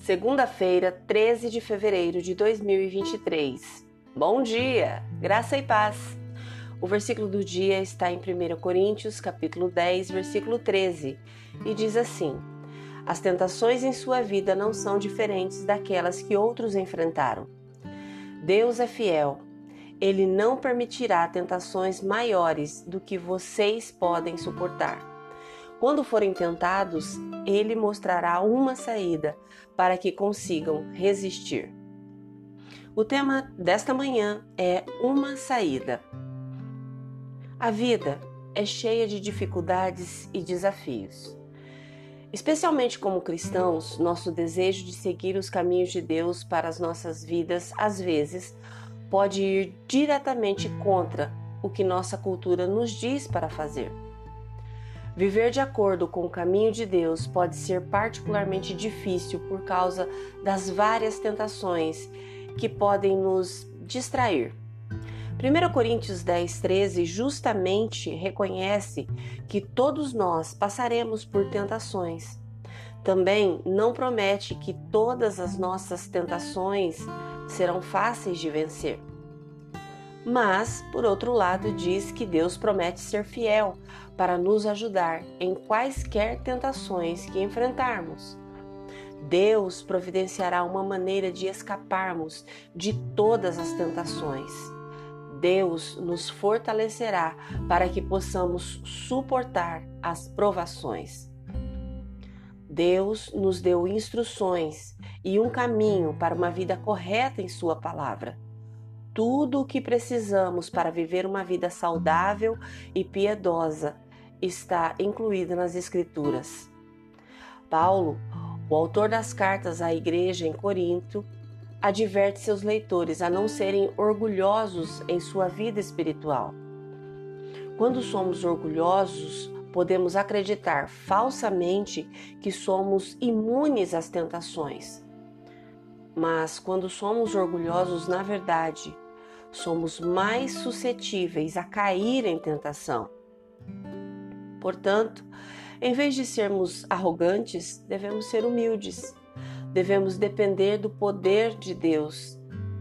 Segunda-feira, 13 de fevereiro de 2023. Bom dia, graça e paz. O versículo do dia está em 1 Coríntios, capítulo 10, versículo 13, e diz assim: As tentações em sua vida não são diferentes daquelas que outros enfrentaram. Deus é fiel. Ele não permitirá tentações maiores do que vocês podem suportar. Quando forem tentados, ele mostrará uma saída para que consigam resistir. O tema desta manhã é uma saída. A vida é cheia de dificuldades e desafios. Especialmente como cristãos, nosso desejo de seguir os caminhos de Deus para as nossas vidas, às vezes, pode ir diretamente contra o que nossa cultura nos diz para fazer. Viver de acordo com o caminho de Deus pode ser particularmente difícil por causa das várias tentações que podem nos distrair. 1 Coríntios 10, 13 justamente reconhece que todos nós passaremos por tentações. Também não promete que todas as nossas tentações serão fáceis de vencer. Mas, por outro lado, diz que Deus promete ser fiel para nos ajudar em quaisquer tentações que enfrentarmos. Deus providenciará uma maneira de escaparmos de todas as tentações. Deus nos fortalecerá para que possamos suportar as provações. Deus nos deu instruções e um caminho para uma vida correta em Sua palavra tudo o que precisamos para viver uma vida saudável e piedosa está incluído nas Escrituras. Paulo, o autor das cartas à igreja em Corinto, adverte seus leitores a não serem orgulhosos em sua vida espiritual. Quando somos orgulhosos, podemos acreditar falsamente que somos imunes às tentações. Mas quando somos orgulhosos, na verdade, somos mais suscetíveis a cair em tentação. Portanto, em vez de sermos arrogantes, devemos ser humildes. Devemos depender do poder de Deus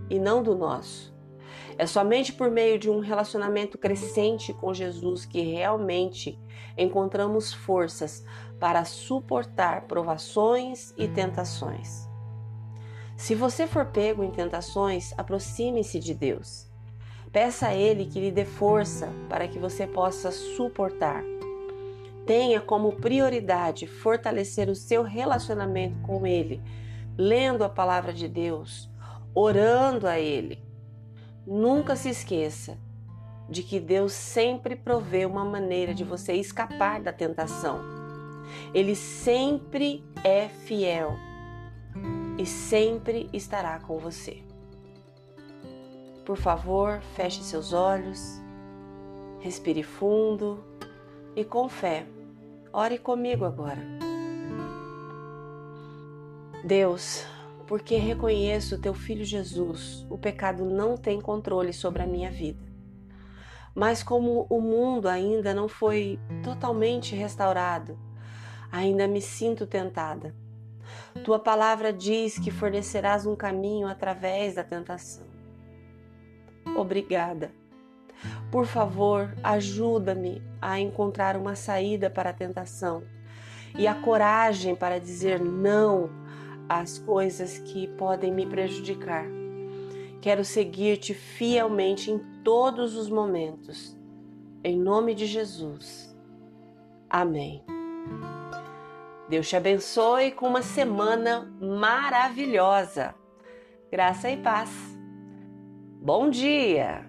e não do nosso. É somente por meio de um relacionamento crescente com Jesus que realmente encontramos forças para suportar provações e tentações. Se você for pego em tentações, aproxime-se de Deus. Peça a Ele que lhe dê força para que você possa suportar. Tenha como prioridade fortalecer o seu relacionamento com Ele, lendo a palavra de Deus, orando a Ele. Nunca se esqueça de que Deus sempre provê uma maneira de você escapar da tentação. Ele sempre é fiel e sempre estará com você. Por favor, feche seus olhos, respire fundo e com fé, ore comigo agora. Deus, porque reconheço teu filho Jesus, o pecado não tem controle sobre a minha vida. Mas como o mundo ainda não foi totalmente restaurado, ainda me sinto tentada tua palavra diz que fornecerás um caminho através da tentação. Obrigada. Por favor, ajuda-me a encontrar uma saída para a tentação e a coragem para dizer não às coisas que podem me prejudicar. Quero seguir-te fielmente em todos os momentos. Em nome de Jesus. Amém. Deus te abençoe com uma semana maravilhosa. Graça e paz. Bom dia!